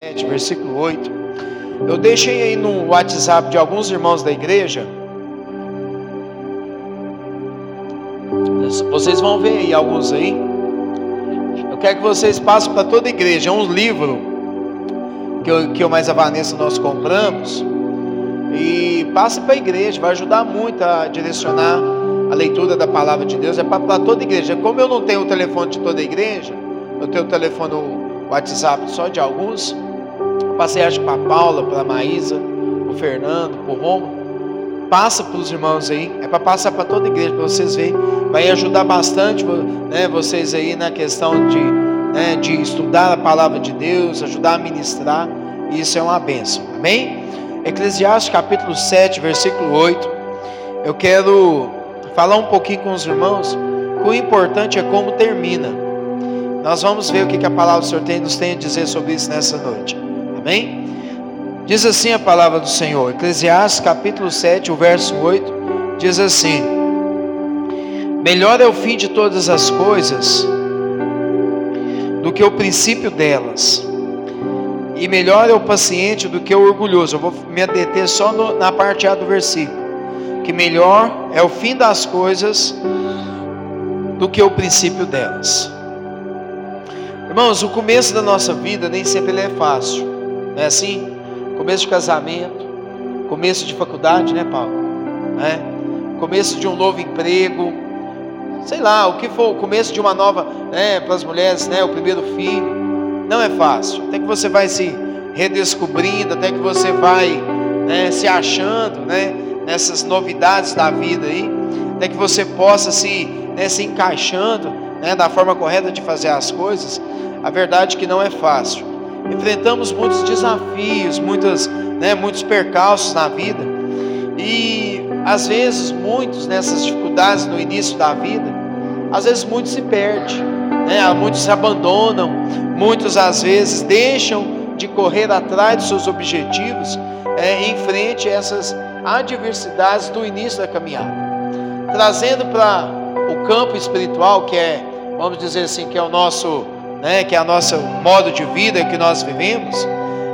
7, versículo 8. Eu deixei aí no WhatsApp de alguns irmãos da igreja. Vocês vão ver aí alguns aí. Eu quero que vocês passem para toda a igreja. É um livro que eu, que eu mais a Vanessa nós compramos. E passe para a igreja, vai ajudar muito a direcionar a leitura da palavra de Deus. É para toda a igreja. Como eu não tenho o telefone de toda a igreja, eu tenho o telefone, o WhatsApp só de alguns. Passei acho para a Paula, para a Maísa, para o Fernando, para o Romo. Passa para os irmãos aí, é para passar para toda a igreja, para vocês verem. Vai ajudar bastante né, vocês aí na questão de, né, de estudar a palavra de Deus, ajudar a ministrar. Isso é uma bênção. Amém? Eclesiastes capítulo 7, versículo 8. Eu quero falar um pouquinho com os irmãos. Que o importante é como termina. Nós vamos ver o que a palavra do Senhor tem, nos tem a dizer sobre isso nessa noite. Amém? Diz assim a palavra do Senhor, Eclesiastes capítulo 7, o verso 8, diz assim: Melhor é o fim de todas as coisas do que o princípio delas, e melhor é o paciente do que o orgulhoso. Eu vou me deter só no, na parte A do versículo. Que melhor é o fim das coisas do que o princípio delas. Irmãos, o começo da nossa vida nem sempre é fácil. Não é assim? Começo de casamento, começo de faculdade, né, Paulo? Né? Começo de um novo emprego, sei lá, o que for, o começo de uma nova, né, para as mulheres, né, o primeiro filho. Não é fácil. Até que você vai se redescobrindo, até que você vai né, se achando, né, nessas novidades da vida aí, até que você possa se, né, se encaixando, né, da forma correta de fazer as coisas. A verdade é que não é fácil enfrentamos muitos desafios, muitas, né, muitos percalços na vida. E às vezes muitos nessas dificuldades no início da vida, às vezes muitos se perdem, né? muitos se abandonam, muitos às vezes deixam de correr atrás dos seus objetivos é, em frente a essas adversidades do início da caminhada, trazendo para o campo espiritual que é, vamos dizer assim, que é o nosso né, que é o nosso modo de vida que nós vivemos,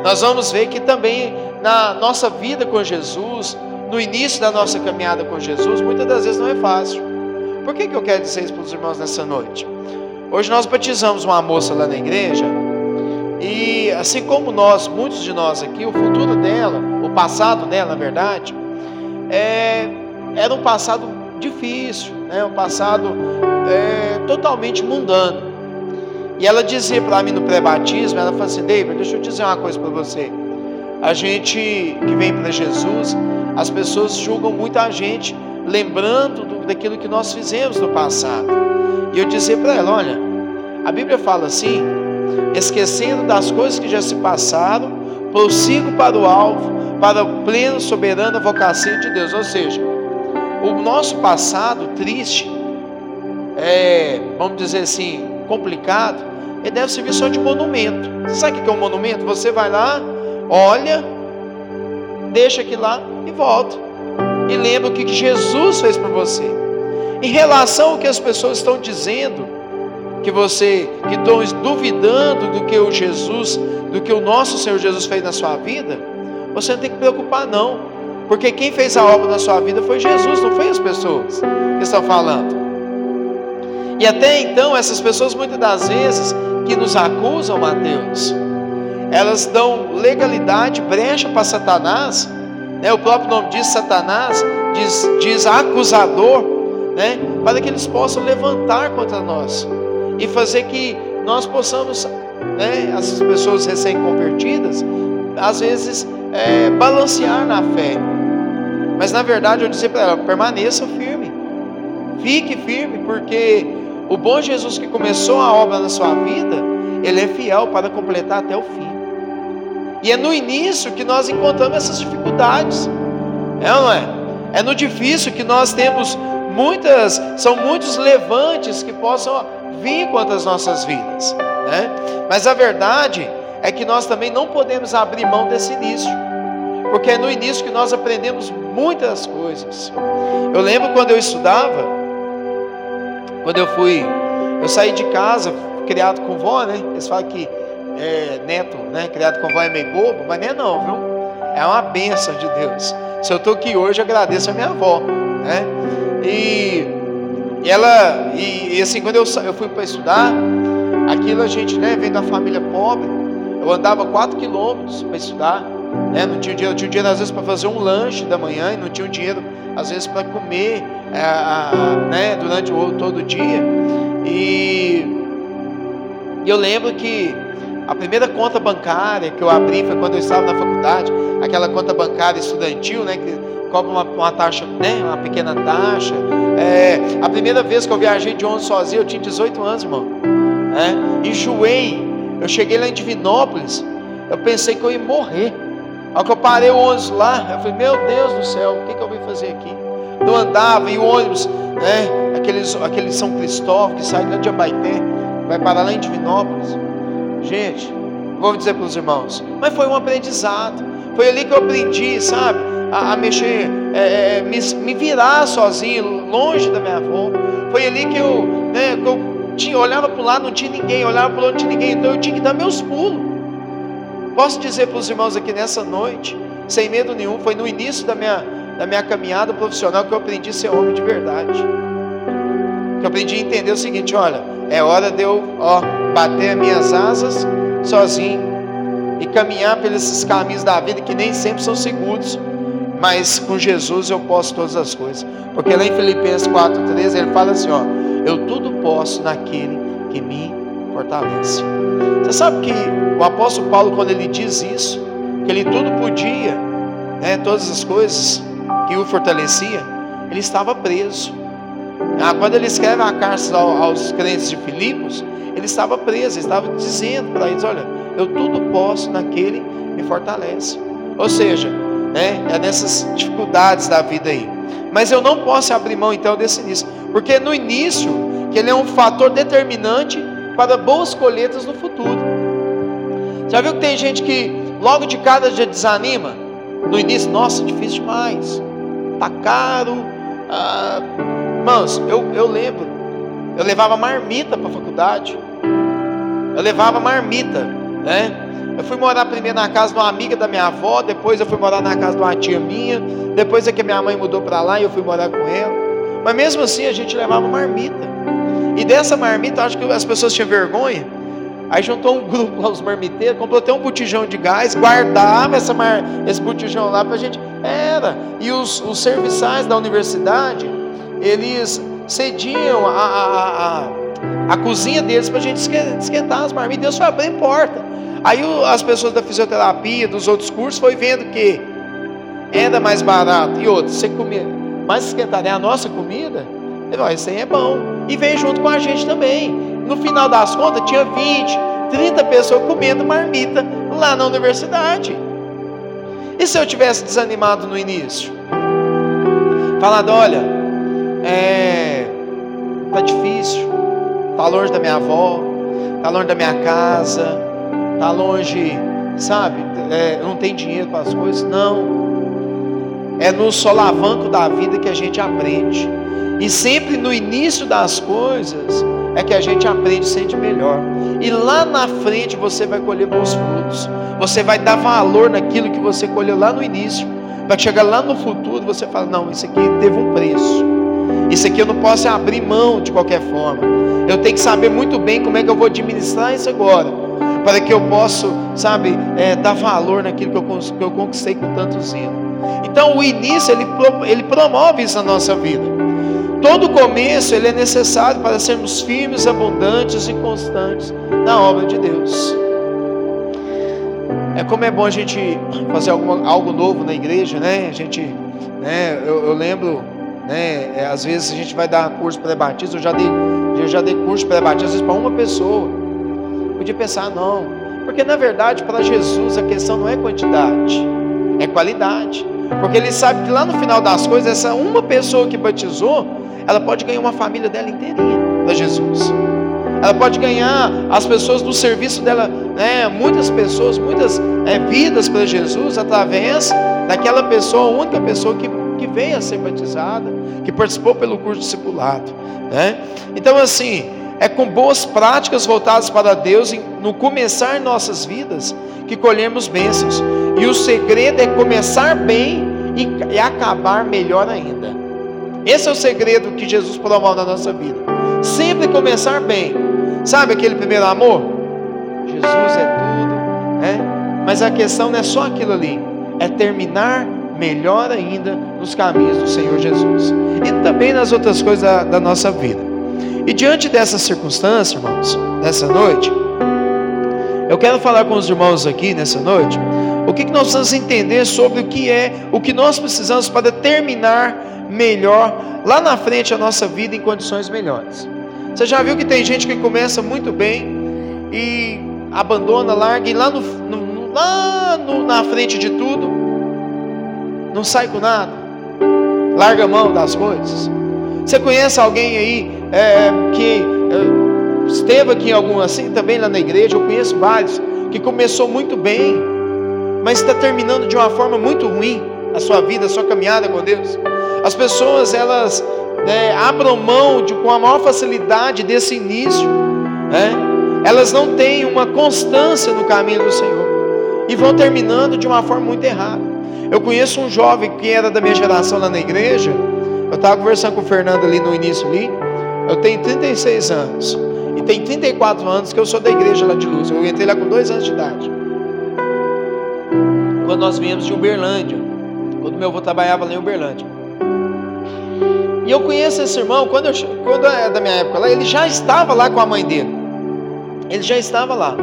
nós vamos ver que também na nossa vida com Jesus, no início da nossa caminhada com Jesus, muitas das vezes não é fácil. Por que, que eu quero dizer isso para os irmãos nessa noite? Hoje nós batizamos uma moça lá na igreja, e assim como nós, muitos de nós aqui, o futuro dela, o passado dela, na verdade, é, era um passado difícil, né, um passado é, totalmente mundano. E ela dizia para mim no pré-batismo, ela falou assim, David, deixa eu dizer uma coisa para você. A gente que vem para Jesus, as pessoas julgam muito a gente, lembrando do, daquilo que nós fizemos no passado. E eu dizia para ela, olha, a Bíblia fala assim, esquecendo das coisas que já se passaram, prossigo para o alvo, para o pleno soberano vocação de Deus. Ou seja, o nosso passado triste, é, vamos dizer assim, complicado, ele deve servir só de monumento. Você sabe o que é um monumento? Você vai lá, olha, deixa aqui lá e volta. E lembra o que Jesus fez por você. Em relação ao que as pessoas estão dizendo, que você, que estão duvidando do que o Jesus, do que o nosso Senhor Jesus fez na sua vida, você não tem que preocupar não. Porque quem fez a obra na sua vida foi Jesus, não foi as pessoas que estão falando. E até então, essas pessoas muitas das vezes que nos acusam, Mateus, elas dão legalidade, brecha para Satanás, né? o próprio nome diz Satanás, diz, diz acusador, né? para que eles possam levantar contra nós e fazer que nós possamos, né? essas pessoas recém-convertidas, às vezes é, balancear na fé. Mas na verdade eu disse para ela: permaneça firme, fique firme, porque o bom Jesus que começou a obra na sua vida, ele é fiel para completar até o fim. E é no início que nós encontramos essas dificuldades. É ou não é? É no difícil que nós temos muitas, são muitos levantes que possam vir contra as nossas vidas, né? Mas a verdade é que nós também não podemos abrir mão desse início. Porque é no início que nós aprendemos muitas coisas. Eu lembro quando eu estudava, quando eu fui, eu saí de casa, criado com vó, né? Eles falam que é, neto, né, criado com avó é meio bobo, mas nem é não, viu? É uma bênção de Deus. Se eu estou aqui hoje, agradeço a minha avó, né? E ela, e, e assim, quando eu, eu fui para estudar, aquilo a gente, né, vem da família pobre, eu andava 4 quilômetros para estudar, né? Não tinha dinheiro, tinha dinheiro às vezes para fazer um lanche da manhã e não tinha dinheiro às vezes para comer, é, né, durante o todo o dia. E, e eu lembro que a primeira conta bancária que eu abri foi quando eu estava na faculdade, aquela conta bancária estudantil, né, que cobra uma, uma taxa, né, uma pequena taxa. É, a primeira vez que eu viajei de ônibus sozinho, eu tinha 18 anos, irmão. Né, enjoei. Eu cheguei lá em Divinópolis, eu pensei que eu ia morrer. Ao que eu parei o ônibus lá, eu falei, meu Deus do céu, o que, que eu vim fazer aqui? Não andava, e o ônibus, né, aqueles, aqueles São Cristóvão que sai lá de Abaité, vai parar lá em Divinópolis. Gente, vou dizer para os irmãos, mas foi um aprendizado. Foi ali que eu aprendi, sabe, a, a mexer, é, é, me, me, virar sozinho, longe da minha avó. Foi ali que eu, né, que eu tinha, olhava para o lado, não tinha ninguém, olhava para o outro, não tinha ninguém, então eu tinha que dar meus pulos. Posso dizer para os irmãos aqui nessa noite, sem medo nenhum, foi no início da minha, da minha caminhada profissional que eu aprendi a ser homem de verdade. Que eu aprendi a entender o seguinte: olha, é hora de eu ó, bater as minhas asas sozinho e caminhar pelos caminhos da vida que nem sempre são seguros, mas com Jesus eu posso todas as coisas. Porque lá em Filipenses 4,13 ele fala assim: ó, eu tudo posso naquele que me fortalece. Você sabe que o apóstolo Paulo, quando ele diz isso, que ele tudo podia, né, todas as coisas que o fortalecia, ele estava preso. Ah, quando ele escreve a carta aos crentes de Filipos, ele estava preso, ele estava dizendo para eles: Olha, eu tudo posso naquele que me fortalece. Ou seja, né, é nessas dificuldades da vida aí. Mas eu não posso abrir mão então desse início, porque no início, que ele é um fator determinante para boas colheitas no futuro. Já viu que tem gente que logo de cara já desanima? No início, nossa, difícil demais, tá caro. Ah, Irmãos, eu, eu lembro, eu levava marmita para a faculdade. Eu levava marmita, né? Eu fui morar primeiro na casa de uma amiga da minha avó, depois eu fui morar na casa de uma tia minha, depois é que minha mãe mudou para lá e eu fui morar com ela. Mas mesmo assim a gente levava marmita. E dessa marmita, acho que as pessoas tinham vergonha. Aí juntou um grupo lá, os marmiteiros, comprou até um botijão de gás, guardava essa mar, esse botijão lá para a gente. Era. E os, os serviçais da universidade, eles cediam a, a, a, a cozinha deles para a gente esquentar as marmitas. Deus foi abrir porta. Aí as pessoas da fisioterapia, dos outros cursos, foi vendo que era mais barato. E outro, você comia mais esquentar é a nossa comida. Nós, isso aí é bom. E vem junto com a gente também. No final das contas, tinha 20, 30 pessoas comendo marmita lá na universidade. E se eu tivesse desanimado no início? Falado, olha, é, tá difícil, tá longe da minha avó, tá longe da minha casa, tá longe, sabe? É, não tem dinheiro para as coisas, não. É no solavanco da vida que a gente aprende. E sempre no início das coisas é que a gente aprende a ser de melhor. E lá na frente você vai colher bons frutos. Você vai dar valor naquilo que você colheu lá no início. Para chegar lá no futuro você fala: não, isso aqui teve um preço. Isso aqui eu não posso abrir mão de qualquer forma. Eu tenho que saber muito bem como é que eu vou administrar isso agora, para que eu possa, sabe, é, dar valor naquilo que eu, que eu conquistei com tanto zelo. Então, o início ele, ele promove isso na nossa vida. Todo começo ele é necessário para sermos firmes, abundantes e constantes na obra de Deus. É como é bom a gente fazer alguma, algo novo na igreja, né? A gente, né? Eu, eu lembro né? É, às vezes a gente vai dar curso pré-batismo, eu já dei, eu já dei curso pré-batismo, para uma pessoa. Podia pensar, não. Porque na verdade, para Jesus, a questão não é quantidade, é qualidade. Porque ele sabe que lá no final das coisas, essa uma pessoa que batizou, ela pode ganhar uma família dela inteirinha para Jesus. Ela pode ganhar as pessoas do serviço dela, né, muitas pessoas, muitas é, vidas para Jesus através daquela pessoa, única pessoa que que veio a ser batizada, que participou pelo curso discipulado, né? Então assim, é com boas práticas voltadas para Deus, no começar nossas vidas que colhemos bênçãos. E o segredo é começar bem e, e acabar melhor ainda. Esse é o segredo que Jesus promove na nossa vida. Sempre começar bem. Sabe aquele primeiro amor? Jesus é tudo, né? Mas a questão não é só aquilo ali, é terminar melhor ainda nos caminhos do Senhor Jesus e também nas outras coisas da, da nossa vida. E diante dessa circunstância, irmãos, nessa noite, eu quero falar com os irmãos aqui nessa noite o que, que nós precisamos entender sobre o que é, o que nós precisamos para terminar melhor lá na frente a nossa vida em condições melhores. Você já viu que tem gente que começa muito bem e abandona, larga e lá, no, no, lá no, na frente de tudo não sai com nada, larga a mão das coisas. Você conhece alguém aí é, que é, esteve aqui em algum assim também lá na igreja? Eu conheço vários que começou muito bem, mas está terminando de uma forma muito ruim a sua vida, a sua caminhada com Deus. As pessoas elas é, abram mão de, com a maior facilidade desse início, né? elas não têm uma constância no caminho do Senhor e vão terminando de uma forma muito errada. Eu conheço um jovem que era da minha geração lá na igreja. Eu estava conversando com o Fernando ali no início ali. Eu tenho 36 anos. E tem 34 anos que eu sou da igreja lá de Luz. Eu entrei lá com dois anos de idade. Quando nós viemos de Uberlândia. Quando meu avô trabalhava lá em Uberlândia. E eu conheço esse irmão, quando, eu, quando é da minha época lá, ele já estava lá com a mãe dele. Ele já estava lá.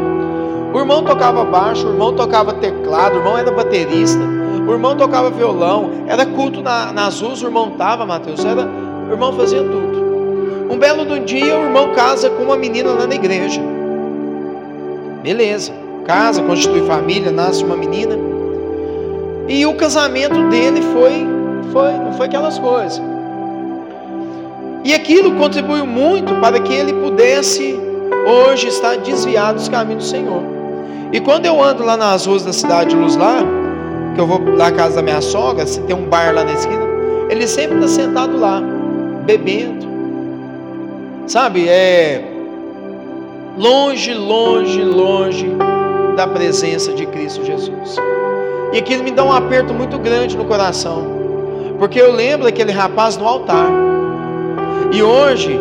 O irmão tocava baixo, o irmão tocava teclado, o irmão era baterista. O irmão tocava violão, era culto na, nas ruas, o irmão estava, Mateus, era, o irmão fazia tudo. Um belo do dia, o irmão casa com uma menina lá na igreja. Beleza, casa, constitui família, nasce uma menina. E o casamento dele foi, foi, não foi aquelas coisas. E aquilo contribuiu muito para que ele pudesse hoje estar desviado dos caminhos do Senhor. E quando eu ando lá nas ruas da cidade de Luz lá, que eu vou à casa da minha sogra, se tem um bar lá na esquina, ele sempre está sentado lá, bebendo. Sabe, é longe, longe, longe da presença de Cristo Jesus. E aquilo me dá um aperto muito grande no coração, porque eu lembro daquele rapaz no altar. E hoje,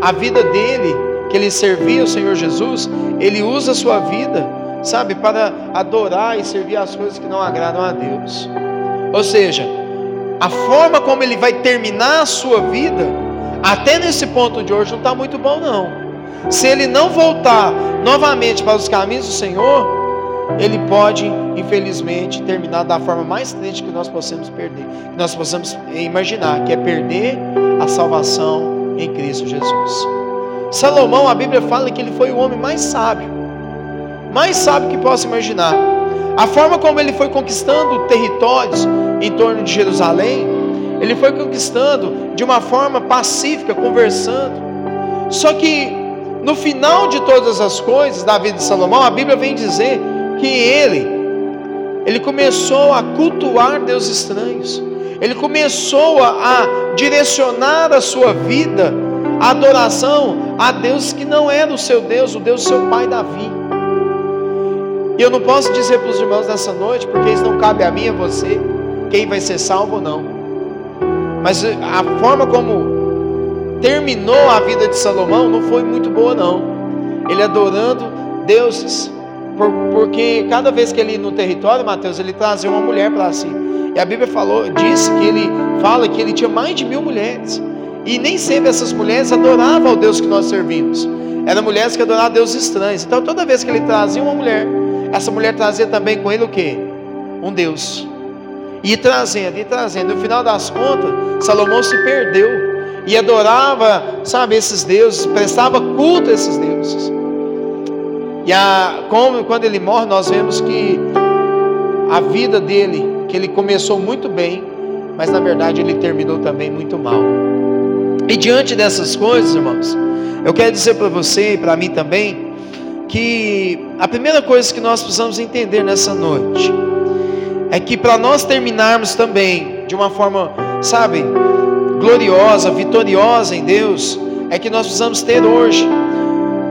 a vida dele, que ele servia o Senhor Jesus, ele usa a sua vida sabe, para adorar e servir as coisas que não agradam a Deus. Ou seja, a forma como ele vai terminar a sua vida, até nesse ponto de hoje, não está muito bom, não. Se ele não voltar novamente para os caminhos do Senhor, ele pode, infelizmente, terminar da forma mais triste que nós possamos perder, que nós possamos imaginar, que é perder a salvação em Cristo Jesus. Salomão, a Bíblia fala que ele foi o homem mais sábio mais sábio que possa imaginar. A forma como ele foi conquistando territórios em torno de Jerusalém, ele foi conquistando de uma forma pacífica, conversando. Só que no final de todas as coisas da vida de Salomão, a Bíblia vem dizer que ele ele começou a cultuar Deus estranhos. Ele começou a, a direcionar a sua vida, a adoração a Deus que não era o seu Deus, o Deus do seu pai Davi. E eu não posso dizer para os irmãos nessa noite, porque isso não cabe a mim e a você, quem vai ser salvo ou não. Mas a forma como terminou a vida de Salomão não foi muito boa, não. Ele adorando deuses, porque cada vez que ele ia no território, Mateus, ele trazia uma mulher para si. E a Bíblia falou, disse que ele fala que ele tinha mais de mil mulheres. E nem sempre essas mulheres adoravam ao Deus que nós servimos. Eram mulheres que adoravam a deuses estranhos. Então toda vez que ele trazia uma mulher, essa mulher trazia também com ele o que? Um Deus. E trazendo, e trazendo. No final das contas, Salomão se perdeu. E adorava, sabe, esses deuses, prestava culto a esses deuses. E a, como, quando ele morre, nós vemos que a vida dele, que ele começou muito bem, mas na verdade ele terminou também muito mal. E diante dessas coisas, irmãos, eu quero dizer para você e para mim também, que a primeira coisa que nós precisamos entender nessa noite é que para nós terminarmos também de uma forma, sabe, gloriosa, vitoriosa em Deus, é que nós precisamos ter hoje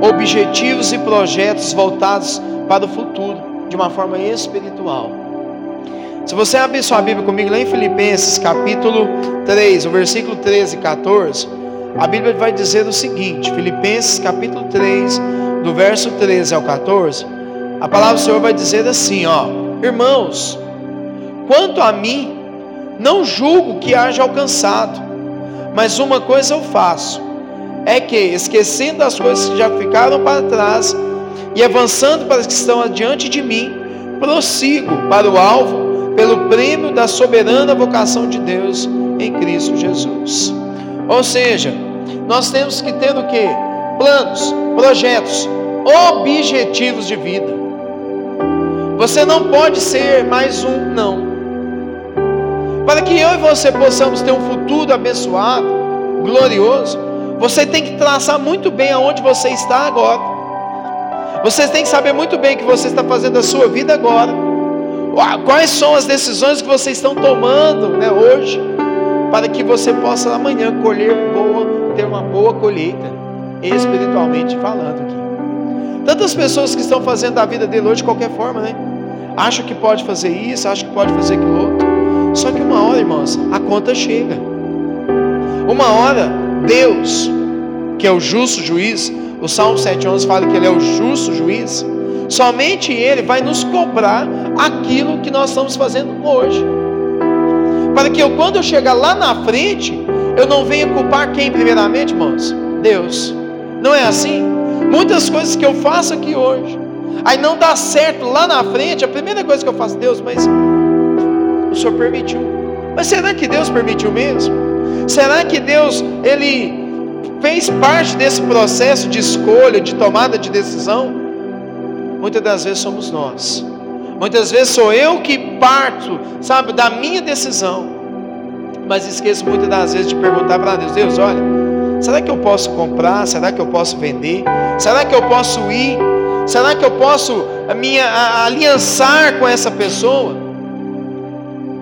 objetivos e projetos voltados para o futuro, de uma forma espiritual. Se você abrir sua Bíblia comigo lá em Filipenses capítulo 3, o versículo 13 e 14, a Bíblia vai dizer o seguinte: Filipenses capítulo 3, do verso 13 ao 14, a palavra do Senhor vai dizer assim: ó, irmãos, quanto a mim, não julgo que haja alcançado, mas uma coisa eu faço, é que, esquecendo as coisas que já ficaram para trás e avançando para as que estão adiante de mim, prossigo para o alvo pelo prêmio da soberana vocação de Deus em Cristo Jesus. Ou seja, nós temos que ter o que? Planos, projetos, objetivos de vida. Você não pode ser mais um não. Para que eu e você possamos ter um futuro abençoado, glorioso, você tem que traçar muito bem aonde você está agora. Você tem que saber muito bem o que você está fazendo a sua vida agora Quais são as decisões que vocês estão tomando né, hoje para que você possa amanhã colher boa, ter uma boa colheita, espiritualmente falando aqui. Tantas pessoas que estão fazendo a vida dele hoje de qualquer forma, né? Acham que pode fazer isso, acham que pode fazer aquilo outro. Só que uma hora, irmãos, a conta chega. Uma hora, Deus, que é o justo juiz, o Salmo 7,11 fala que ele é o justo juiz Somente Ele vai nos cobrar aquilo que nós estamos fazendo hoje. Para que eu, quando eu chegar lá na frente, eu não venha culpar quem, primeiramente, irmãos? Deus. Não é assim? Muitas coisas que eu faço aqui hoje, aí não dá certo lá na frente, a primeira coisa que eu faço, Deus, mas o Senhor permitiu. Mas será que Deus permitiu mesmo? Será que Deus, Ele fez parte desse processo de escolha, de tomada de decisão? muitas das vezes somos nós. Muitas vezes sou eu que parto, sabe, da minha decisão. Mas esqueço muitas das vezes de perguntar para Deus: Deus, olha, será que eu posso comprar? Será que eu posso vender? Será que eu posso ir? Será que eu posso a minha, aliançar com essa pessoa?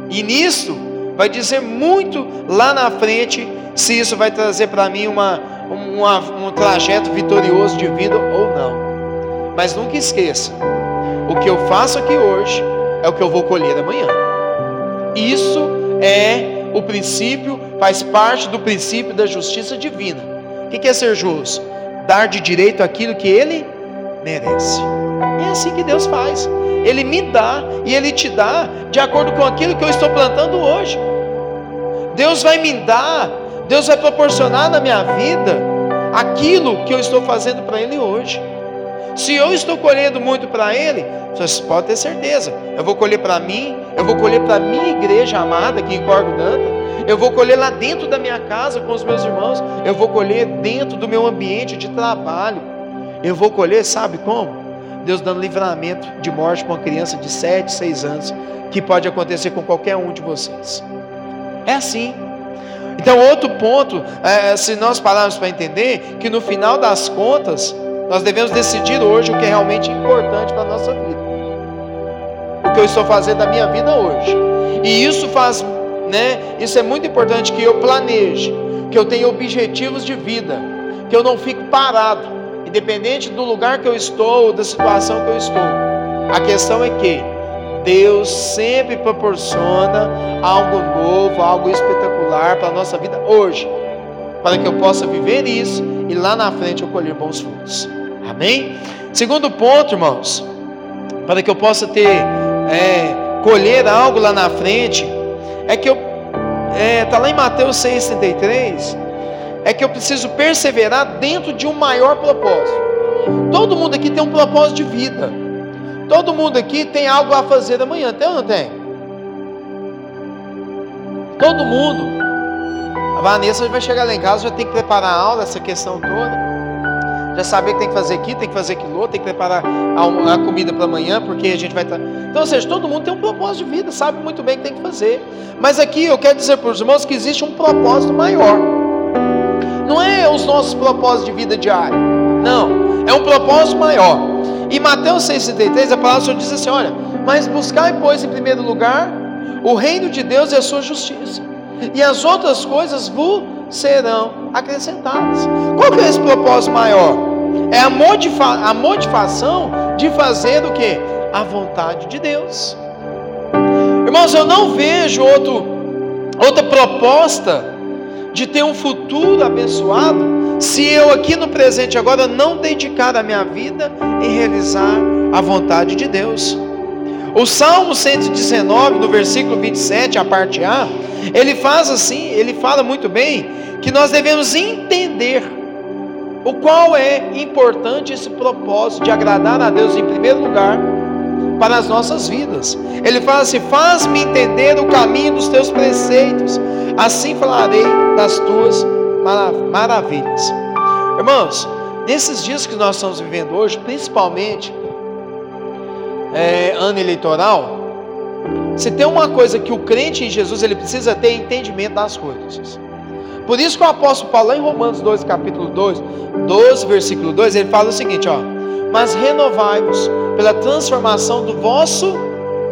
E nisso vai dizer muito lá na frente se isso vai trazer para mim uma, uma, um trajeto vitorioso de vida ou não. Mas nunca esqueça: o que eu faço aqui hoje é o que eu vou colher amanhã. Isso é o princípio, faz parte do princípio da justiça divina. O que é ser justo? Dar de direito aquilo que ele merece. É assim que Deus faz. Ele me dá e Ele te dá de acordo com aquilo que eu estou plantando hoje. Deus vai me dar, Deus vai proporcionar na minha vida aquilo que eu estou fazendo para Ele hoje. Se eu estou colhendo muito para Ele, você pode ter certeza. Eu vou colher para mim, eu vou colher para a minha igreja amada aqui em Corgo Danta, eu vou colher lá dentro da minha casa com os meus irmãos, eu vou colher dentro do meu ambiente de trabalho. Eu vou colher, sabe como? Deus dando livramento de morte para uma criança de 7, 6 anos, que pode acontecer com qualquer um de vocês. É assim. Então, outro ponto, é, se nós pararmos para entender, que no final das contas, nós devemos decidir hoje o que é realmente importante para a nossa vida. O que eu estou fazendo da minha vida hoje. E isso faz, né? Isso é muito importante que eu planeje, que eu tenha objetivos de vida, que eu não fique parado, independente do lugar que eu estou, da situação que eu estou. A questão é que Deus sempre proporciona algo novo, algo espetacular para a nossa vida hoje, para que eu possa viver isso e lá na frente eu colher bons frutos. Amém? Segundo ponto, irmãos, para que eu possa ter, é, colher algo lá na frente, é que eu, está é, tá lá em Mateus 6,33, é que eu preciso perseverar dentro de um maior propósito. Todo mundo aqui tem um propósito de vida. Todo mundo aqui tem algo a fazer amanhã, tem ou não tem? Todo mundo. A Vanessa vai chegar lá em casa, já tem que preparar a aula, essa questão toda já saber que tem que fazer aqui, tem que fazer aquilo tem que preparar a, a comida para amanhã, porque a gente vai estar. Tá... Então, ou seja, todo mundo tem um propósito de vida, sabe muito bem o que tem que fazer. Mas aqui eu quero dizer para os irmãos que existe um propósito maior. Não é os nossos propósitos de vida diária. Não, é um propósito maior. Em Mateus 6,33, a palavra do Senhor diz assim: olha, mas buscai, pois, em primeiro lugar, o reino de Deus e a sua justiça, e as outras coisas vos serão acrescentadas. Qual que é esse propósito maior? É a, a motivação de fazer o que? A vontade de Deus. Irmãos, eu não vejo outro, outra proposta de ter um futuro abençoado se eu aqui no presente agora não dedicar a minha vida em realizar a vontade de Deus. O Salmo 119, no versículo 27, a parte A, ele faz assim, ele fala muito bem que nós devemos entender o qual é importante esse propósito de agradar a Deus em primeiro lugar para as nossas vidas. Ele fala assim: faz-me entender o caminho dos teus preceitos, assim falarei das tuas maravilhas. Irmãos, nesses dias que nós estamos vivendo hoje, principalmente é, ano eleitoral, se tem uma coisa que o crente em Jesus ele precisa ter entendimento das coisas. Por isso que o apóstolo Paulo, em Romanos 2, capítulo 2, 12, versículo 2, ele fala o seguinte: ó, mas renovai-vos pela transformação do vosso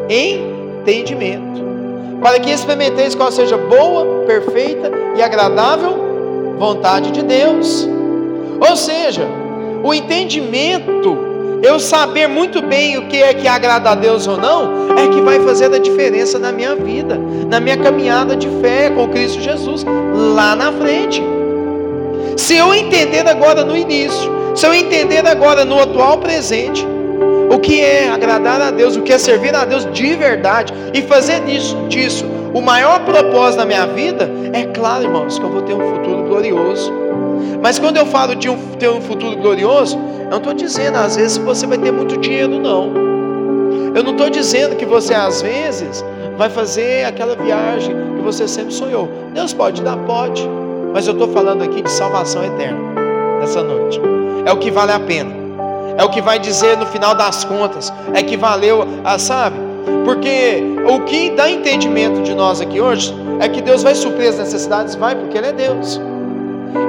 entendimento, para que experimenteis qual seja boa, perfeita e agradável vontade de Deus. Ou seja, o entendimento eu saber muito bem o que é que agrada a Deus ou não, é que vai fazer a diferença na minha vida, na minha caminhada de fé com Cristo Jesus, lá na frente. Se eu entender agora no início, se eu entender agora no atual presente, o que é agradar a Deus, o que é servir a Deus de verdade e fazer disso, disso o maior propósito na minha vida, é claro, irmãos, que eu vou ter um futuro glorioso. Mas quando eu falo de um, ter um futuro glorioso, eu não estou dizendo às vezes você vai ter muito dinheiro, não. Eu não estou dizendo que você às vezes vai fazer aquela viagem que você sempre sonhou. Deus pode dar, pode. Mas eu estou falando aqui de salvação eterna nessa noite. É o que vale a pena. É o que vai dizer no final das contas. É que valeu, a, sabe? Porque o que dá entendimento de nós aqui hoje é que Deus vai suprir as necessidades, vai, porque Ele é Deus.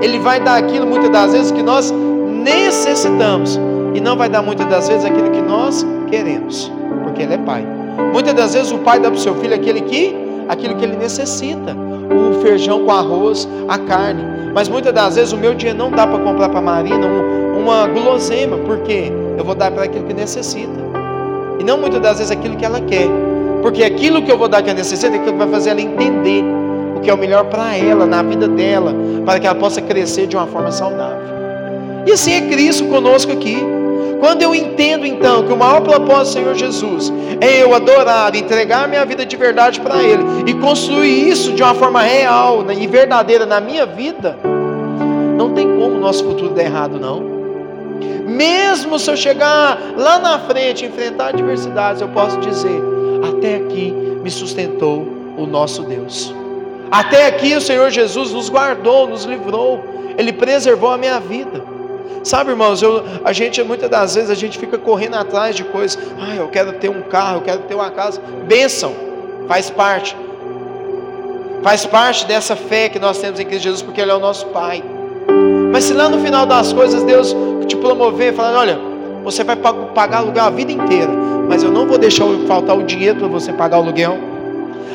Ele vai dar aquilo muitas das vezes que nós necessitamos e não vai dar muitas das vezes aquilo que nós queremos, porque Ele é Pai. Muitas das vezes o pai dá para o seu filho aquele que, aquilo que ele necessita, o feijão com arroz, a carne. Mas muitas das vezes o meu dinheiro não dá para comprar para a Marina uma guloseima, porque eu vou dar para aquilo que necessita. E não muitas das vezes aquilo que ela quer. Porque aquilo que eu vou dar que ela necessita é aquilo que vai fazer ela entender o que é o melhor para ela, na vida dela, para que ela possa crescer de uma forma saudável. E assim é Cristo conosco aqui. Quando eu entendo então que o maior propósito do Senhor Jesus é eu adorar, entregar minha vida de verdade para Ele e construir isso de uma forma real né, e verdadeira na minha vida, não tem como o nosso futuro dar errado, não. Mesmo se eu chegar lá na frente, enfrentar adversidades, eu posso dizer: até aqui me sustentou o nosso Deus. Até aqui o Senhor Jesus nos guardou, nos livrou, Ele preservou a minha vida. Sabe, irmãos, eu, a gente muitas das vezes a gente fica correndo atrás de coisas. Ah, eu quero ter um carro, eu quero ter uma casa. Bênção, faz parte. Faz parte dessa fé que nós temos em Cristo Jesus, porque Ele é o nosso Pai. Mas se lá no final das coisas Deus te promover, falando, olha, você vai pagar aluguel a vida inteira, mas eu não vou deixar faltar o dinheiro para você pagar o aluguel.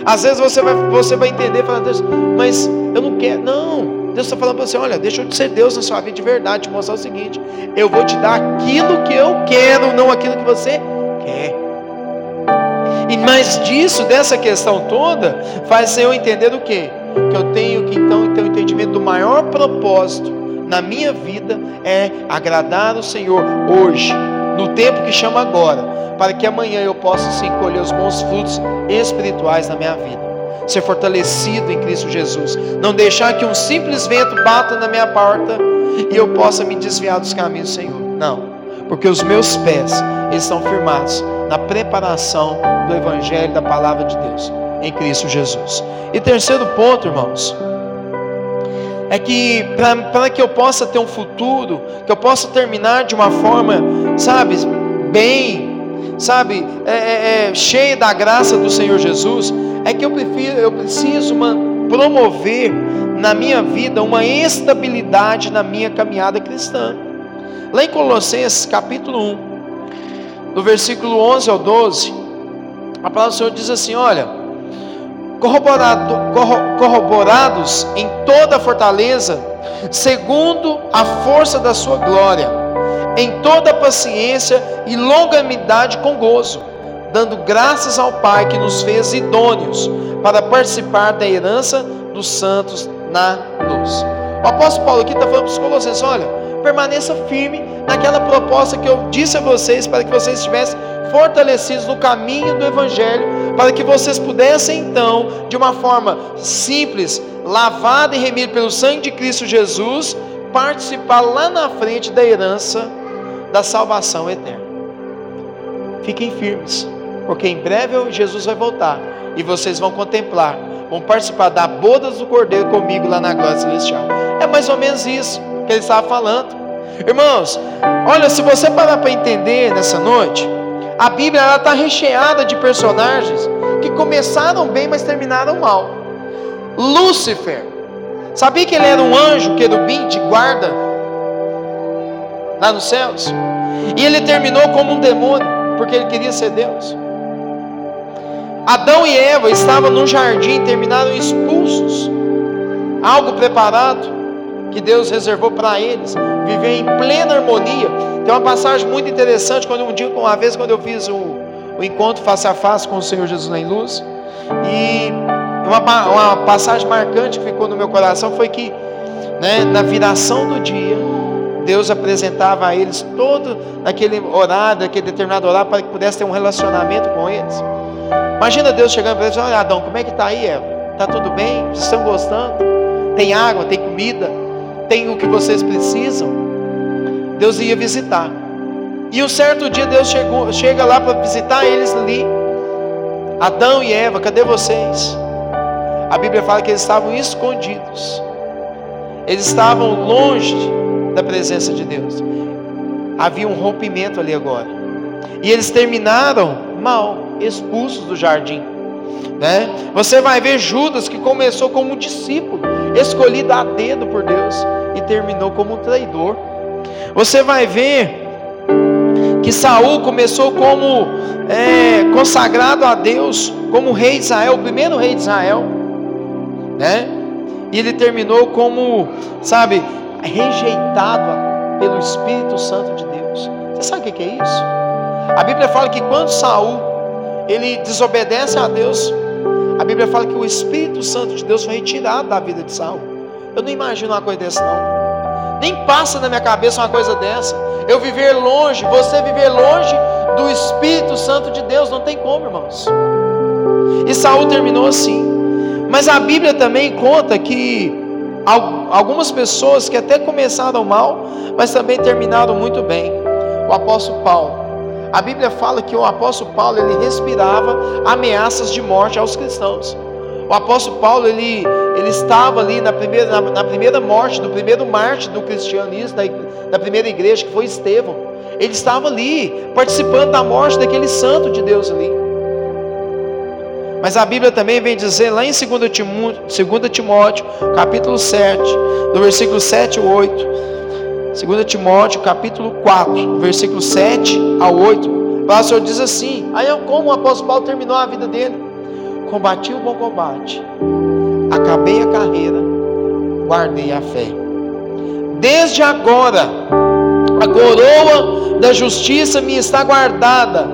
Às vezes você vai, você vai entender, falando, Deus, mas eu não quero. Não, Deus está falando para você: olha, deixa eu ser Deus na sua vida de verdade, te mostrar o seguinte: eu vou te dar aquilo que eu quero, não aquilo que você quer. E mais disso, dessa questão toda, faz eu entender o quê? Que eu tenho que então ter o um entendimento do maior propósito na minha vida é agradar o Senhor hoje, no tempo que chama agora, para que amanhã eu possa sim colher os bons frutos espirituais na minha vida ser fortalecido em Cristo Jesus. Não deixar que um simples vento bata na minha porta e eu possa me desviar dos caminhos do Senhor. Não, porque os meus pés estão firmados na preparação do Evangelho da palavra de Deus em Cristo Jesus. E terceiro ponto, irmãos, é que para que eu possa ter um futuro, que eu possa terminar de uma forma, sabe, bem, sabe, é, é, é, cheia da graça do Senhor Jesus, é que eu, prefiro, eu preciso promover na minha vida uma estabilidade na minha caminhada cristã. Lá em Colossenses capítulo 1, do versículo 11 ao 12, a palavra do Senhor diz assim: Olha, corroborado, corroborados em toda a fortaleza, segundo a força da sua glória, em toda paciência e longanimidade com gozo, dando graças ao Pai que nos fez idôneos para participar da herança dos santos na luz. O apóstolo Paulo aqui está falando para os Colossenses: olha, permaneça firme naquela proposta que eu disse a vocês, para que vocês estivessem fortalecidos no caminho do Evangelho, para que vocês pudessem então, de uma forma simples, lavada e remida pelo sangue de Cristo Jesus, participar lá na frente da herança da salvação eterna. Fiquem firmes, porque em breve Jesus vai voltar e vocês vão contemplar, vão participar da bodas do Cordeiro comigo lá na glória celestial. É mais ou menos isso que ele estava falando. Irmãos, olha, se você parar para entender nessa noite, a Bíblia está recheada de personagens que começaram bem, mas terminaram mal. Lúcifer, sabia que ele era um anjo querubim de guarda lá nos céus? E ele terminou como um demônio, porque ele queria ser Deus. Adão e Eva estavam no jardim, terminaram expulsos. Algo preparado que Deus reservou para eles, viver em plena harmonia. Tem uma passagem muito interessante quando um dia, uma vez quando eu fiz o, o encontro face a face com o Senhor Jesus em Luz, e uma, uma passagem marcante que ficou no meu coração foi que, né, na viração do dia, Deus apresentava a eles todo aquele horário, aquele determinado horário, para que pudesse ter um relacionamento com eles. Imagina Deus chegando para eles: Olha, Adão, como é que está aí, Eva? Está tudo bem? Vocês estão gostando? Tem água, tem comida, tem o que vocês precisam? Deus ia visitar. E um certo dia Deus chegou, chega lá para visitar eles ali. Adão e Eva, cadê vocês? A Bíblia fala que eles estavam escondidos. Eles estavam longe da presença de Deus. Havia um rompimento ali agora. E eles terminaram mal expulsos do jardim. Né? Você vai ver Judas que começou como um discípulo, escolhido a dedo por Deus e terminou como um traidor. Você vai ver que Saul começou como é, consagrado a Deus, como rei de Israel, o primeiro rei de Israel, né? E ele terminou como, sabe, rejeitado pelo Espírito Santo de Deus. Você sabe o que é isso? A Bíblia fala que quando Saul ele desobedece a Deus, a Bíblia fala que o Espírito Santo de Deus foi retirado da vida de Saul. Eu não imagino uma coisa dessa, não. Nem passa na minha cabeça uma coisa dessa. Eu viver longe, você viver longe do Espírito Santo de Deus, não tem como, irmãos. E Saul terminou assim. Mas a Bíblia também conta que algumas pessoas que até começaram mal, mas também terminaram muito bem. O apóstolo Paulo, a Bíblia fala que o apóstolo Paulo ele respirava ameaças de morte aos cristãos. O apóstolo Paulo ele, ele estava ali na primeira, na, na primeira morte, do primeiro mártir do cristianismo, da, da primeira igreja, que foi Estevão. Ele estava ali, participando da morte daquele santo de Deus ali. Mas a Bíblia também vem dizer lá em 2 Timóteo, 2 Timóteo capítulo 7, do versículo 7 e 8 2 Timóteo capítulo 4, versículo 7 ao 8. O Senhor diz assim: aí é como o apóstolo Paulo terminou a vida dele. Combati o bom combate, acabei a carreira, guardei a fé. Desde agora, a coroa da justiça me está guardada,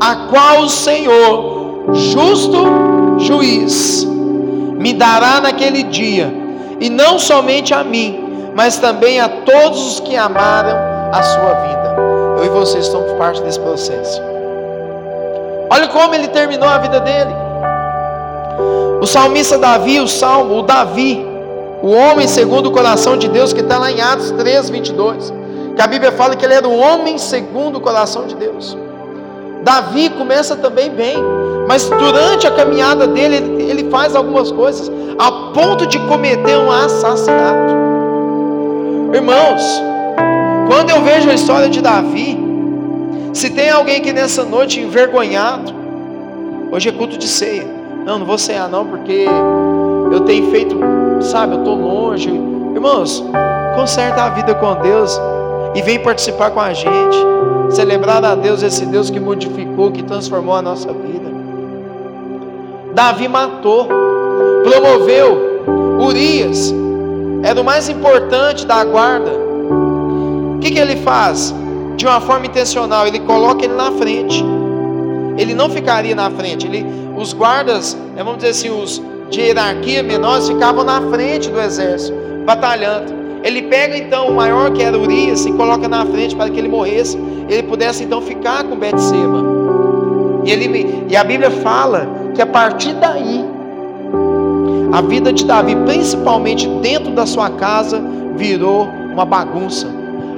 a qual o Senhor, justo juiz, me dará naquele dia, e não somente a mim, mas também a todos os que amaram a sua vida. Eu e vocês somos parte desse processo. Olha como ele terminou a vida dele. O salmista Davi, o salmo, o Davi, o homem segundo o coração de Deus, que está lá em Atos 3, 22, que a Bíblia fala que ele era o homem segundo o coração de Deus. Davi começa também bem, mas durante a caminhada dele, ele, ele faz algumas coisas, a ponto de cometer um assassinato. Irmãos, quando eu vejo a história de Davi, se tem alguém que nessa noite envergonhado, hoje é culto de ceia. Não, não vou cear não, porque eu tenho feito, sabe, eu estou longe. Irmãos, conserta a vida com Deus e vem participar com a gente. Celebrar a Deus esse Deus que modificou, que transformou a nossa vida. Davi matou, promoveu Urias, era o mais importante da guarda. O que, que ele faz? de uma forma intencional, ele coloca ele na frente. Ele não ficaria na frente. Ele, os guardas, né, vamos dizer assim, os de hierarquia menores ficavam na frente do exército, batalhando. Ele pega então o maior que era Urias e coloca na frente para que ele morresse. Ele pudesse então ficar com Betseba. E, ele, e a Bíblia fala que a partir daí, a vida de Davi, principalmente dentro da sua casa, virou uma bagunça.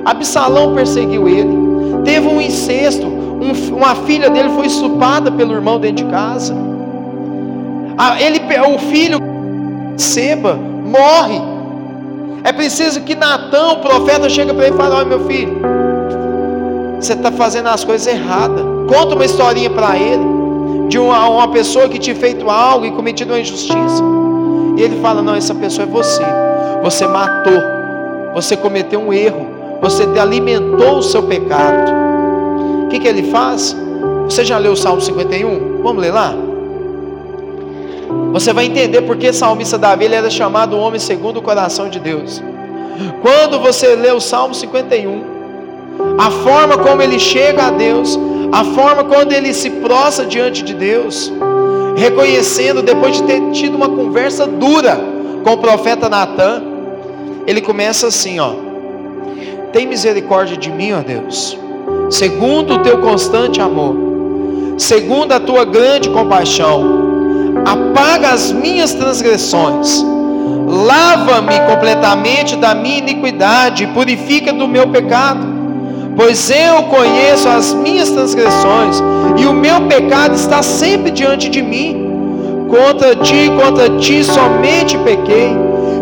Absalão perseguiu ele, teve um incesto, um, uma filha dele foi estuprada pelo irmão dentro de casa. Ele, o filho Seba morre. É preciso que Natão, o profeta, chegue para ele e fale: Olha, meu filho, você está fazendo as coisas erradas. Conta uma historinha para ele de uma, uma pessoa que te feito algo e cometido uma injustiça. E ele fala: Não, essa pessoa é você. Você matou. Você cometeu um erro. Você alimentou o seu pecado. O que, que ele faz? Você já leu o Salmo 51? Vamos ler lá? Você vai entender porque salmista Davi ele era chamado o homem segundo o coração de Deus. Quando você lê o Salmo 51, a forma como ele chega a Deus, a forma quando ele se prostra diante de Deus, reconhecendo depois de ter tido uma conversa dura com o profeta Natan, ele começa assim, ó: Tem misericórdia de mim, ó Deus, segundo o teu constante amor, segundo a tua grande compaixão apaga as minhas transgressões, lava-me completamente da minha iniquidade, purifica do meu pecado, pois eu conheço as minhas transgressões e o meu pecado está sempre diante de mim. Contra ti, contra ti somente pequei.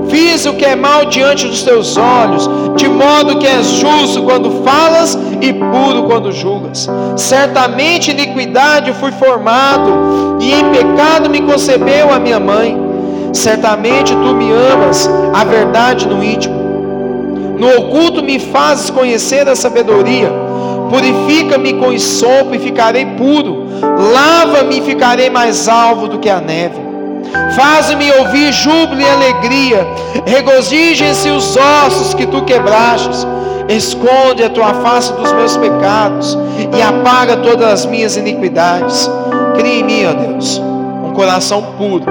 Fiz o que é mal diante dos teus olhos, de modo que és justo quando falas e puro quando julgas. Certamente iniquidade fui formado, e em pecado me concebeu a minha mãe. Certamente tu me amas, a verdade no íntimo. No oculto me fazes conhecer a sabedoria. Purifica-me com sopo e ficarei puro. Lava-me e ficarei mais alvo do que a neve. Faz-me ouvir júbilo e alegria. Regozijem-se os ossos que tu quebrastes. Esconde a tua face dos meus pecados e apaga todas as minhas iniquidades. Cria em mim, ó Deus, um coração puro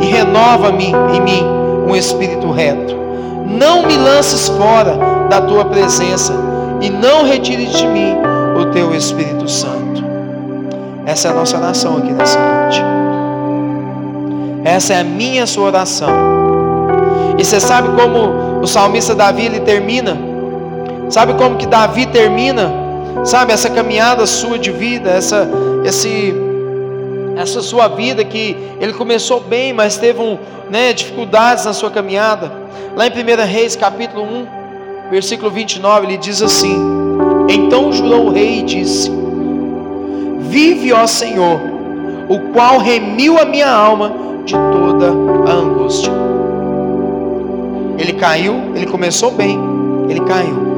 e renova-me em mim um espírito reto. Não me lances fora da tua presença e não retire de mim o teu Espírito Santo. Essa é a nossa oração aqui nessa noite. Essa é a minha sua oração. E você sabe como o salmista Davi ele termina? Sabe como que Davi termina? Sabe essa caminhada sua de vida, essa esse essa sua vida que ele começou bem, mas teve um, né, dificuldades na sua caminhada. Lá em 1 Reis, capítulo 1, versículo 29, ele diz assim: Então jurou o rei e disse: Vive, ó Senhor, o qual remiu a minha alma de toda a angústia. Ele caiu, ele começou bem, ele caiu.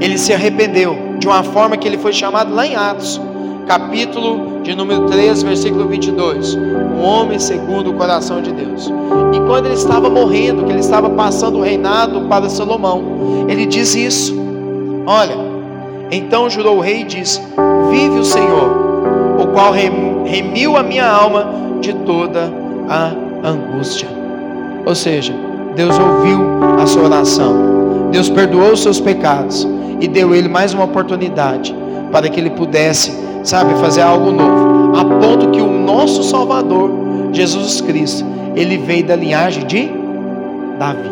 Ele se arrependeu de uma forma que ele foi chamado lá em Atos, capítulo de número 3, versículo 22. Um homem segundo o coração de Deus. E quando ele estava morrendo, que ele estava passando o reinado para Salomão, ele diz isso: Olha, então jurou o rei e disse: Vive o Senhor, o qual remiu a minha alma de toda a angústia. Ou seja, Deus ouviu a sua oração, Deus perdoou os seus pecados e deu ele mais uma oportunidade para que ele pudesse, sabe, fazer algo novo, a ponto que o nosso Salvador, Jesus Cristo, ele veio da linhagem de Davi,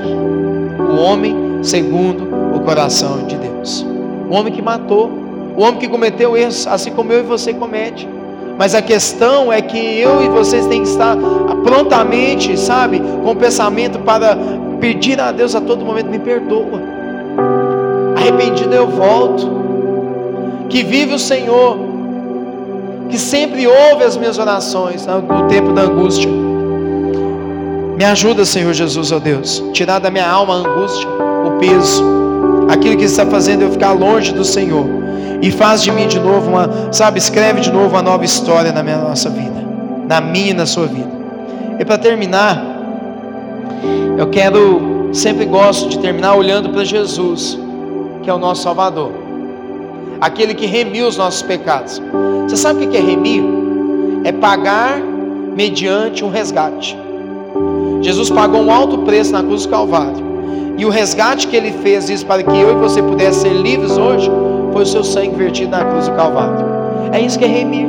o homem segundo o coração de Deus, o homem que matou, o homem que cometeu erros, assim como eu e você comete. Mas a questão é que eu e vocês têm que estar prontamente, sabe, com o pensamento para pedir a Deus a todo momento: me perdoa. Arrependido eu volto. Que vive o Senhor, que sempre ouve as minhas orações no tempo da angústia. Me ajuda, Senhor Jesus, ó Deus, tirar da minha alma a angústia, o peso, aquilo que está fazendo eu ficar longe do Senhor e faz de mim de novo uma, sabe, escreve de novo uma nova história na minha nossa vida, na minha e na sua vida. E para terminar, eu quero, sempre gosto de terminar olhando para Jesus, que é o nosso Salvador. Aquele que remiu os nossos pecados. Você sabe o que é remir? É pagar mediante um resgate. Jesus pagou um alto preço na cruz do Calvário. E o resgate que ele fez isso para que eu e você pudessem ser livres hoje foi o seu sangue vertido na cruz do Calvário. É isso que é remir.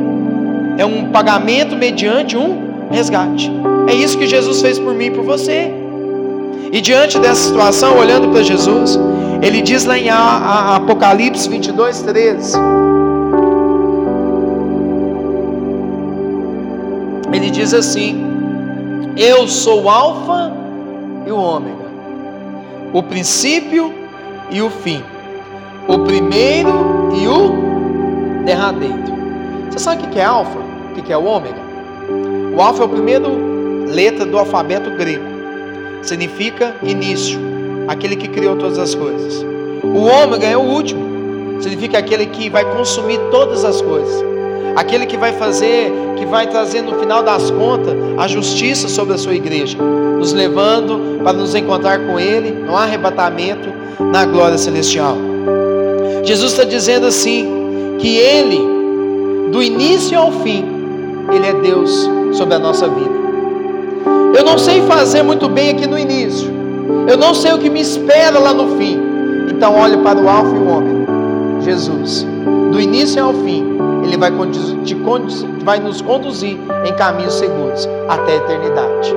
É um pagamento mediante um resgate. É isso que Jesus fez por mim e por você. E diante dessa situação, olhando para Jesus, ele diz lá em Apocalipse 22, 13. Ele diz assim: Eu sou o Alfa e o Ômega, o princípio e o fim, o primeiro e o derradeiro. Você sabe o que é Alfa? O que é o Ômega? O Alfa é o primeiro letra do alfabeto grego significa início, aquele que criou todas as coisas. O ômega é o último, significa aquele que vai consumir todas as coisas. Aquele que vai fazer, que vai trazer no final das contas a justiça sobre a sua igreja, nos levando para nos encontrar com Ele no arrebatamento na glória celestial. Jesus está dizendo assim: que Ele, do início ao fim, Ele é Deus sobre a nossa vida. Eu não sei fazer muito bem aqui no início. Eu não sei o que me espera lá no fim. Então olhe para o alfa e o homem, Jesus. Do início ao fim, ele vai, vai nos conduzir em caminhos seguros até a eternidade.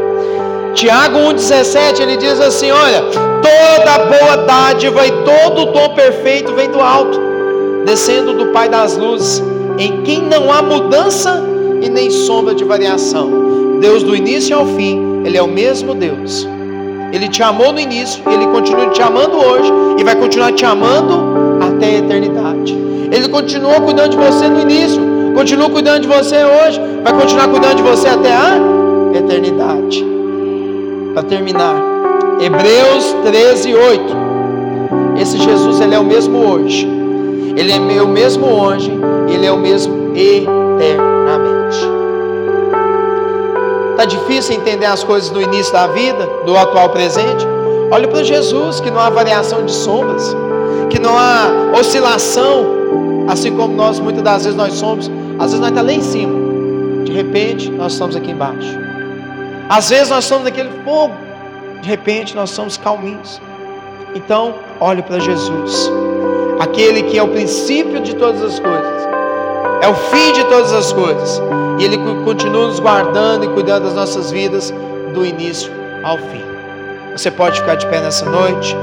Tiago 1,17 ele diz assim: Olha, toda boa dádiva e todo dom perfeito vem do alto, descendo do Pai das luzes, em quem não há mudança e nem sombra de variação. Deus do início ao fim, ele é o mesmo Deus. Ele te amou no início, ele continua te amando hoje e vai continuar te amando até a eternidade. Ele continuou cuidando de você no início, continua cuidando de você hoje, vai continuar cuidando de você até a eternidade. Para terminar, Hebreus 13, 8. Esse Jesus, ele é o mesmo hoje. Ele é o mesmo hoje, ele é o mesmo eternamente. Está difícil entender as coisas do início da vida, do atual presente? Olhe para Jesus, que não há variação de sombras, que não há oscilação, assim como nós muitas das vezes nós somos. Às vezes nós estamos tá lá em cima, de repente nós estamos aqui embaixo. Às vezes nós estamos naquele fogo, de repente nós somos calminhos. Então, olhe para Jesus, aquele que é o princípio de todas as coisas, é o fim de todas as coisas e Ele continua nos guardando e cuidando das nossas vidas do início ao fim. Você pode ficar de pé nessa noite.